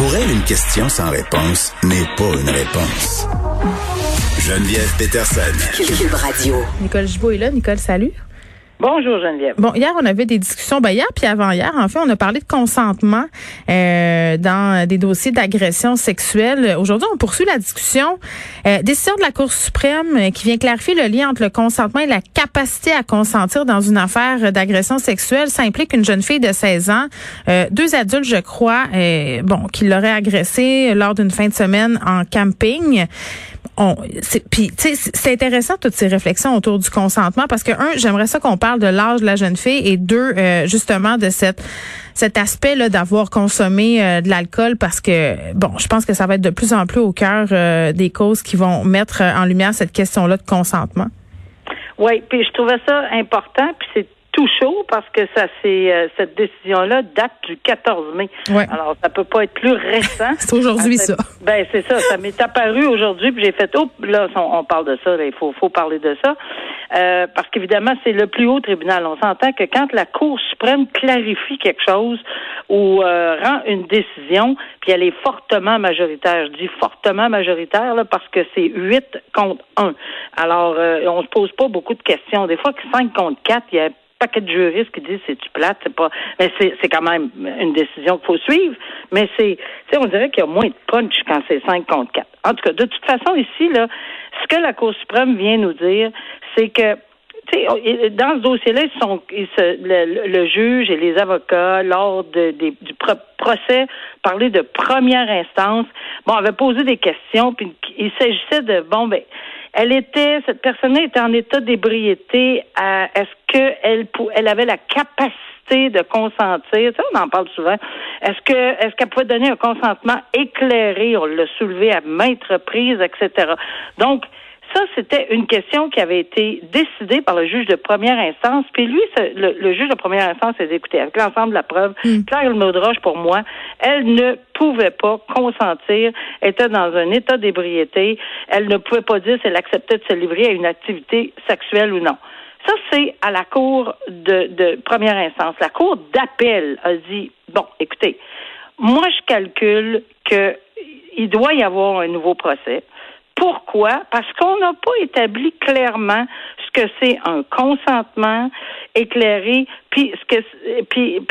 Pour elle, une question sans réponse n'est pas une réponse. Geneviève Peterson. Cube Radio. Nicole Gibault est là. Nicole, salut. Bonjour Geneviève. Bon, hier, on avait des discussions. Ben, hier puis avant-hier, en fait, on a parlé de consentement euh, dans des dossiers d'agression sexuelle. Aujourd'hui, on poursuit la discussion. Euh, décision de la Cour suprême euh, qui vient clarifier le lien entre le consentement et la capacité à consentir dans une affaire d'agression sexuelle. Ça implique une jeune fille de 16 ans, euh, deux adultes, je crois, bon, qui l'auraient agressée lors d'une fin de semaine en camping. On, puis, tu sais, c'est intéressant toutes ces réflexions autour du consentement parce que un, j'aimerais ça qu'on parle de l'âge de la jeune fille et deux, euh, justement de cette cet aspect là d'avoir consommé euh, de l'alcool parce que bon, je pense que ça va être de plus en plus au cœur euh, des causes qui vont mettre en lumière cette question-là de consentement. Oui, puis je trouvais ça important, puis c'est tout chaud parce que ça c'est euh, cette décision là date du 14 mai. Ouais. Alors ça peut pas être plus récent. C'est aujourd'hui ça. Ben c'est ça, ça m'est apparu aujourd'hui puis j'ai fait oh là on, on parle de ça, là, il faut faut parler de ça. Euh, parce qu'évidemment, c'est le plus haut tribunal. On s'entend que quand la Cour suprême clarifie quelque chose ou euh, rend une décision, puis elle est fortement majoritaire, je dis fortement majoritaire là, parce que c'est 8 contre 1. Alors, euh, on se pose pas beaucoup de questions. Des fois que 5 contre 4, il y a paquet de juristes qui disent c'est tu plate, c'est pas mais c'est quand même une décision qu'il faut suivre, mais c'est tu sais on dirait qu'il y a moins de punch quand c'est 5 contre 4. En tout cas, de toute façon ici là, ce que la Cour suprême vient nous dire, c'est que dans ce dossier-là, ils sont, ils se, le, le, juge et les avocats, lors de, du pro procès, parlaient de première instance. Bon, avaient posé des questions, puis il s'agissait de, bon, ben, elle était, cette personne-là était en état d'ébriété. Est-ce qu'elle elle avait la capacité de consentir? Ça, on en parle souvent. Est-ce que, est-ce qu'elle pouvait donner un consentement éclairé? On l'a soulevé à maintes reprises, etc. Donc, ça, c'était une question qui avait été décidée par le juge de première instance. Puis lui, le, le, juge de première instance a dit, écoutez, avec l'ensemble de la preuve, mm. Claire Maudroche, pour moi, elle ne pouvait pas consentir, était dans un état d'ébriété. Elle ne pouvait pas dire si elle acceptait de se livrer à une activité sexuelle ou non. Ça, c'est à la cour de, de première instance. La cour d'appel a dit, bon, écoutez, moi, je calcule que il doit y avoir un nouveau procès. Pourquoi? Parce qu'on n'a pas établi clairement ce que c'est un consentement éclairé, puis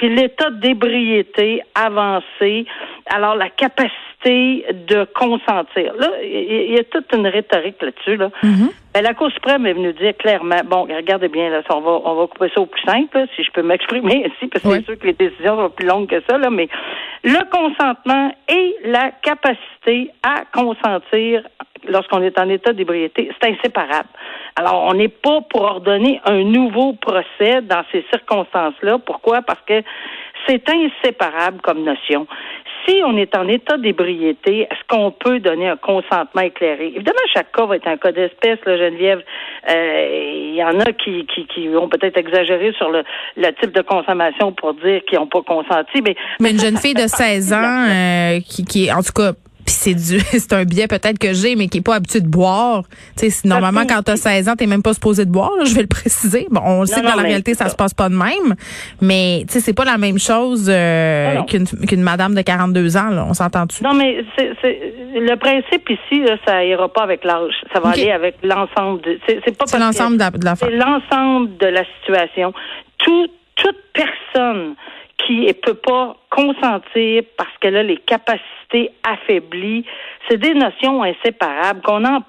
l'état d'ébriété avancé, alors la capacité de consentir. Là, il y, a toute une rhétorique là-dessus. Là. Mm-hmm. Ben, la Cour suprême est venue dire clairement, bon, regardez bien, là, on va on va couper ça au plus simple, là, si je peux m'exprimer ici, parce que oui. c'est sûr que les décisions sont plus longues que ça, là, mais le consentement et la capacité à consentir lorsqu'on est en état d'ébriété, c'est inséparable. Alors, on n'est pas pour ordonner un nouveau procès dans ces circonstances-là. Pourquoi? Parce que c'est inséparable comme notion. Si on est en état d'ébriété, est-ce qu'on peut donner un consentement éclairé? Évidemment, chaque cas va être un cas d'espèce, là, Geneviève. Il euh, y en a qui, qui, qui ont peut-être exagéré sur le, le, type de consommation pour dire qu'ils n'ont pas consenti. Mais, mais une jeune fille de 16 ans euh, qui, qui, en tout cas, c'est du c'est un biais peut-être que j'ai mais qui est pas habitué de boire. Tu sais normalement quand tu as 16 ans tu même pas supposé de boire là, je vais le préciser. Bon on le sait que dans la réalité ça, ça. se passe pas de même. Mais tu sais c'est pas la même chose euh, qu'une qu'une madame de 42 ans là. On s'entend dessus non mais c'est le principe ici là, ça ira pas avec l'âge. Ça va okay. aller avec l'ensemble de c'est pas c'est l'ensemble de la c'est l'ensemble de la situation. Tout toute personne qui ne peut pas consentir parce qu'elle a les capacités affaiblies. C'est des notions inséparables qu'on en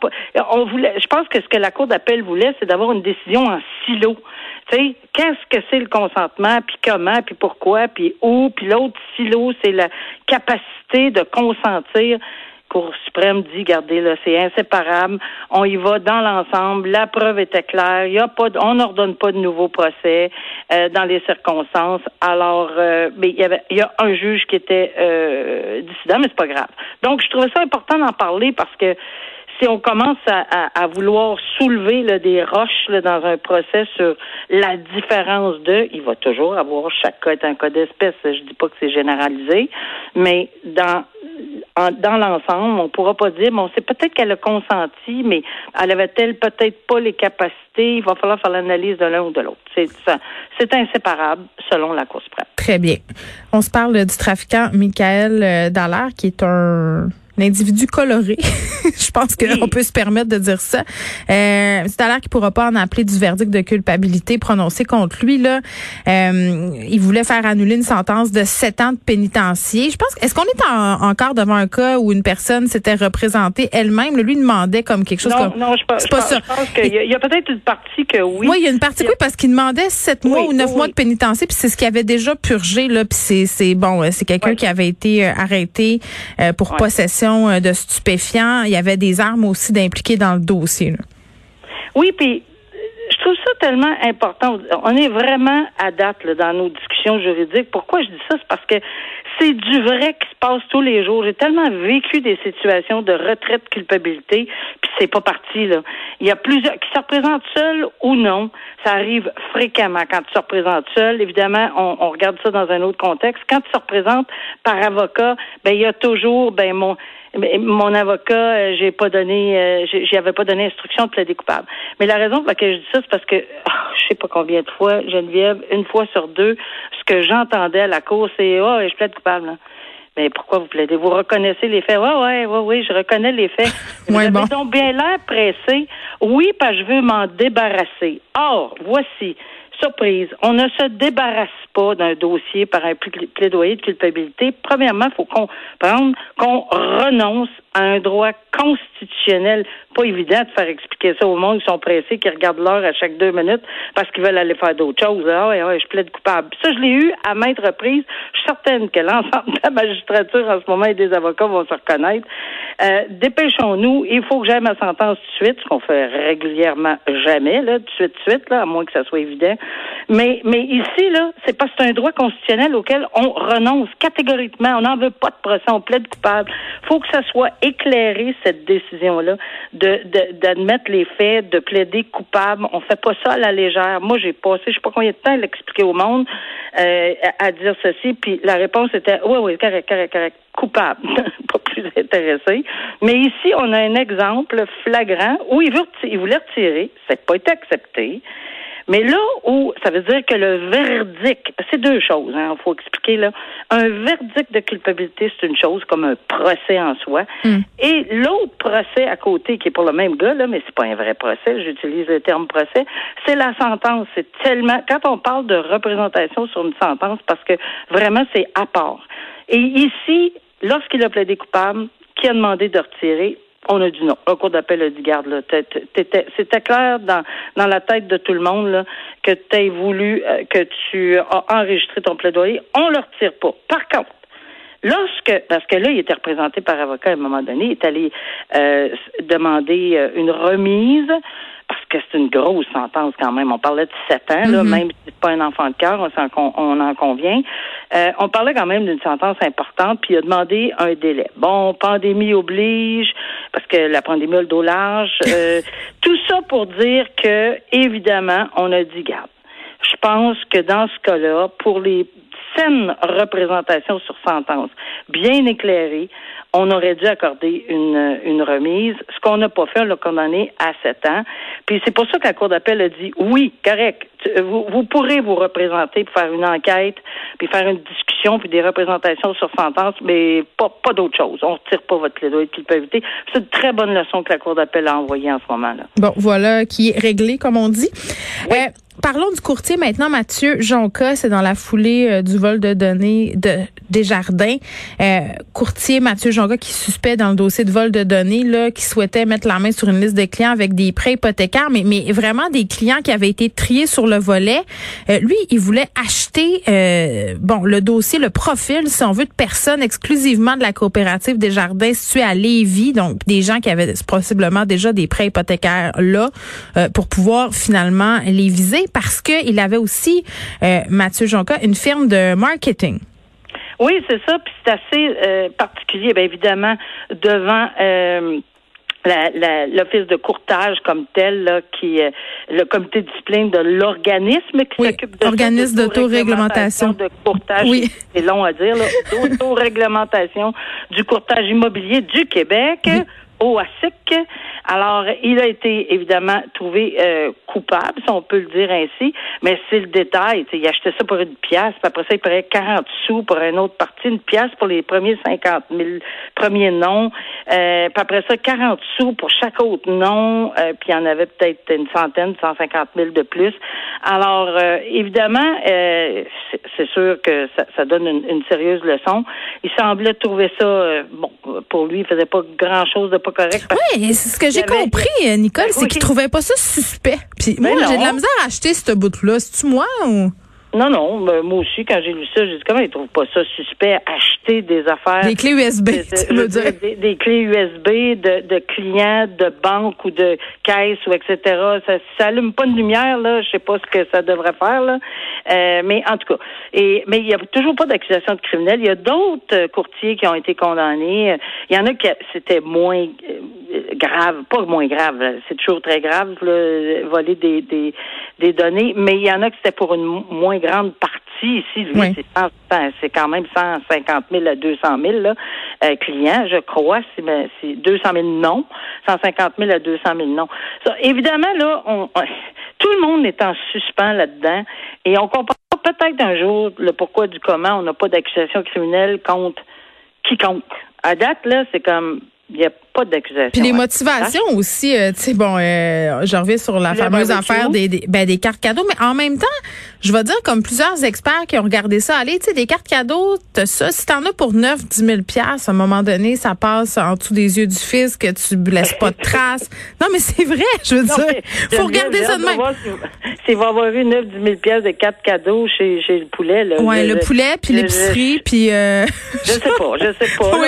on voulait je pense que ce que la cour d'appel voulait c'est d'avoir une décision en silo. Tu sais, qu'est-ce que c'est le consentement puis comment puis pourquoi puis où puis l'autre silo c'est la capacité de consentir. Cour suprême dit, regardez, là, c'est inséparable. On y va dans l'ensemble. La preuve était claire. Il y a pas, on n'ordonne pas de nouveau procès euh, dans les circonstances. Alors, euh, mais il y avait, il y a un juge qui était euh, dissident, mais c'est pas grave. Donc, je trouvais ça important d'en parler parce que si on commence à, à, à vouloir soulever là, des roches là, dans un procès sur la différence de, il va toujours avoir chaque cas est un cas d'espèce. Je dis pas que c'est généralisé, mais dans dans l'ensemble. On pourra pas dire, bon, c'est peut-être qu'elle a consenti, mais elle avait-elle peut-être pas les capacités? Il va falloir faire l'analyse de l'un ou de l'autre. C'est c'est inséparable selon la Cour suprême. Très bien. On se parle du trafiquant Michael euh, Dallaire, qui est un individu coloré. je pense qu'on peut se permettre de dire ça. Euh, c'est à l'heure qu'il pourra pas en appeler du verdict de culpabilité prononcé contre lui. Là, euh, il voulait faire annuler une sentence de sept ans de pénitencier. Je pense. Est-ce qu'on est encore devant un cas où une personne s'était représentée elle-même? Lui demandait comme quelque chose. Non, comme, non, je, pas, je pense qu'il y a, a peut-être une partie que oui. Oui, il y a une partie oui parce qu'il demandait sept mois ou neuf mois de pénitencier, puis c'est ce qu'il avait déjà purgé là. Puis c'est bon, c'est quelqu'un qui avait été euh, arrêté euh, pour possession euh, de stupéfiants. Il y avait des armes aussi d'impliquer dans le dossier. Oui, puis je trouve ça tellement important. On est vraiment à date dans nos discussions juridiques. Pourquoi je dis ça? C'est parce que c'est du vrai qui se passe tous les jours. J'ai tellement vécu des situations de retraite culpabilité, puis c'est pas parti là. Il y a plusieurs qui se représentent seuls ou non. Ça arrive fréquemment quand tu se représentes seul. Évidemment, on, on regarde ça dans un autre contexte. Quand tu se représentes par avocat, ben il y a toujours ben mon mon avocat, euh, j'ai pas donné, euh, j'y avais pas donné instruction de plaider coupable. Mais la raison pour laquelle je dis ça, c'est parce que ah, je sais pas combien de fois, Geneviève, une fois sur deux, ce que j'entendais à la cour, c'est oh, je plaide coupable. Mais pourquoi vous plaidez? Vous reconnaissez les faits? Ouais, ouais, ouais, oui, je reconnais les faits. Vous avez donc bien l'air pressé. Oui, parce que je veux m'en débarrasser. Or, voici surprise, on ne se débarrasse pas d'un dossier par un plaidoyer de culpabilité. Premièrement, il faut comprendre qu'on renonce un droit constitutionnel. Pas évident de faire expliquer ça au monde qui sont pressés, qui regardent l'heure à chaque deux minutes parce qu'ils veulent aller faire d'autres choses. Ah ouais, ouais, je plaide coupable. Ça, je l'ai eu à maintes reprises. Je suis certaine que l'ensemble de la magistrature en ce moment et des avocats vont se reconnaître. Euh, dépêchons-nous. Il faut que j'aille ma sentence de suite, ce qu'on fait régulièrement jamais, là, de suite, tout de suite, là, à moins que ça soit évident. Mais, mais ici, là, c'est pas c'est un droit constitutionnel auquel on renonce catégoriquement. On n'en veut pas de procès, on plaide coupable. faut que ça soit éclairé, cette décision-là, de, d'admettre les faits, de plaider coupable. On fait pas ça à la légère. Moi, j'ai passé, je sais pas combien de temps à l'expliquer au monde, euh, à, dire ceci, puis la réponse était, oui, oui, correct, correct, correct coupable, pas plus intéressé. Mais ici, on a un exemple flagrant où il, veut, il voulait retirer, ça n'a pas été accepté. Mais là où ça veut dire que le verdict, c'est deux choses, il hein, faut expliquer là. Un verdict de culpabilité, c'est une chose comme un procès en soi. Hmm. Et l'autre procès à côté, qui est pour le même gars, là, mais c'est pas un vrai procès, j'utilise le terme procès, c'est la sentence. C'est tellement quand on parle de représentation sur une sentence, parce que vraiment c'est à part. Et ici, lorsqu'il a plaidé coupable, qui a demandé de retirer, on a dit non. Un cours d'appel a dit garde là. C'était clair dans, dans la tête de tout le monde là, que tu voulu euh, que tu as enregistré ton plaidoyer. On le retire pas. Par contre, Lorsque, parce que là, il était représenté par avocat à un moment donné, il est allé euh, demander euh, une remise parce que c'est une grosse sentence quand même. On parlait de sept ans, là, mm-hmm. même si c'est pas un enfant de cœur, on, on, en convient. Euh, on parlait quand même d'une sentence importante, puis il a demandé un délai. Bon, pandémie oblige, parce que la pandémie a le dos large. Euh, tout ça pour dire que, évidemment, on a dit garde. Je pense que dans ce cas-là, pour les saines représentations sur sentence, bien éclairées, on aurait dû accorder une, une remise. Ce qu'on n'a pas fait, on l'a condamné à sept ans. Puis c'est pour ça que la Cour d'appel a dit oui, correct. Vous, vous pourrez vous représenter pour faire une enquête, puis faire une discussion, puis des représentations sur sentence, mais pas, pas d'autre chose. On ne retire pas votre plaidoyer de culpabilité. C'est une très bonne leçon que la Cour d'appel a envoyée en ce moment-là. Bon, voilà, qui est réglé, comme on dit. Euh, parlons du courtier maintenant, Mathieu Jonca. C'est dans la foulée euh, du vol de données de Desjardins. Euh, courtier Mathieu Jonca qui suspect dans le dossier de vol de données, là, qui souhaitait mettre la main sur une liste de clients avec des prêts hypothécaires, mais, mais vraiment des clients qui avaient été triés sur le volet. Euh, lui, il voulait acheter bon le dossier, le profil, si on veut, de personnes exclusivement de la coopérative Desjardins située à Lévis, donc des gens qui avaient possiblement déjà des prêts hypothécaires là, pour pouvoir finalement les viser parce qu'il avait aussi, Mathieu Jonca, une firme de marketing. Oui, c'est ça. Puis c'est assez euh, particulier, bien évidemment, devant euh, l'office de courtage comme tel, là, qui euh, le comité de discipline de l'organisme qui s'occupe de organisme d'autoréglementation de courtage. Oui. C'est long à dire, d'autoréglementation du courtage immobilier du Québec. Alors, il a été évidemment trouvé euh, coupable, si on peut le dire ainsi, mais c'est le détail. Il achetait ça pour une pièce, puis après ça, il payait 40 sous pour une autre partie, une pièce pour les premiers 50 000 premiers noms, euh, puis après ça, 40 sous pour chaque autre nom, euh, puis il y en avait peut-être une centaine, 150 000 de plus. Alors, euh, évidemment, c'est sûr que ça, ça donne une, une, sérieuse leçon. Il semblait trouver ça, bon, pour lui, il faisait pas grand-chose de correct. Oui, c'est ce que j'ai compris, Nicole, c'est qu'il trouvait pas ça suspect. Puis moi, j'ai de la misère à acheter ce bout-là. C'est-tu moi ou... Non, non, moi aussi, quand j'ai lu ça, j'ai dit comment ils trouvent pas ça suspect acheter des affaires? Des clés USB, tu veux dire. Des, clés USB de, de, clients, de banques ou de caisses ou etc. Ça, ça allume pas de lumière, là. Je sais pas ce que ça devrait faire, là. Euh, mais en tout cas. Et, mais il y a toujours pas d'accusation de criminel. Il y a d'autres courtiers qui ont été condamnés. Il y en a qui c'était moins euh, grave, pas moins grave, c'est toujours très grave, là, voler des, des, des données, mais il y en a qui c'était pour une moins grande partie ici. Lui, c'est quand même 150 000 à 200 000 là, euh, clients, je crois. C'est 200 000 non, 150 000 à 200 000 non. Ça, évidemment, là, on, tout le monde est en suspens là-dedans et on comprend peut-être un jour le pourquoi du comment on n'a pas d'accusation criminelle contre quiconque. À date, là, c'est comme il n'y a pas. Puis les motivations aussi, euh, tu sais, bon, euh, je reviens sur la fameuse affaire des, des, ben, des cartes cadeaux, mais en même temps, je vais dire, comme plusieurs experts qui ont regardé ça, allez, tu sais, des cartes cadeaux, t'as ça, si t'en as pour 9, 10 000 piastres, à un moment donné, ça passe en dessous des yeux du fils, que tu laisses pas de traces. Non, mais c'est vrai, je veux dire, faut regarder ça de même. S'il va avoir eu 9, 10 000 piastres de cartes cadeaux chez, chez le poulet, là. Ouais, le, poulet, puis l'épicerie, puis... Euh... Je sais pas, je sais pas.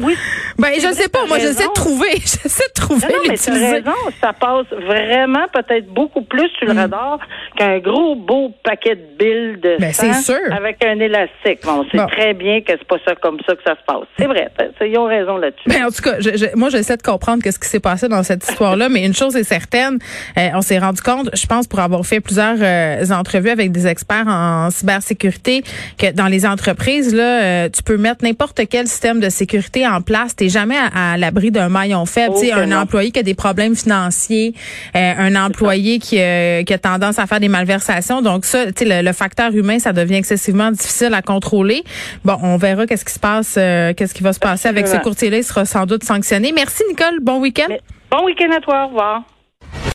oui, ben, je sais pas, moi, j'essaie de trouver, j'essaie de trouver non, mais raison, ça passe vraiment peut-être beaucoup plus sur le mm. radar qu'un gros beau paquet de billes de ben, sang avec un élastique. Bon, on sait très bien que c'est pas ça comme ça que ça se passe. C'est vrai, ils ont raison là-dessus. Ben, en tout cas, je, moi, j'essaie de comprendre qu'est-ce qui s'est passé dans cette histoire-là, mais une chose est certaine, euh, on s'est rendu compte, je pense, pour avoir fait plusieurs euh, entrevues avec des experts en cybersécurité, que dans les entreprises, là, euh, tu peux mettre n'importe quel système de sécurité en place, t'es jamais à, l'abri d'un maillon faible. Oh, un employé qui a des problèmes financiers, un employé qui, qui a tendance à faire des malversations. Donc ça, le, le facteur humain, ça devient excessivement difficile à contrôler. Bon, on verra qu'est-ce qui se passe, euh, qu'est-ce qui va se passer avec ce courtier-là. Il sera sans doute sanctionné. Merci Nicole. Bon week-end. Bon week-end à toi. Au revoir.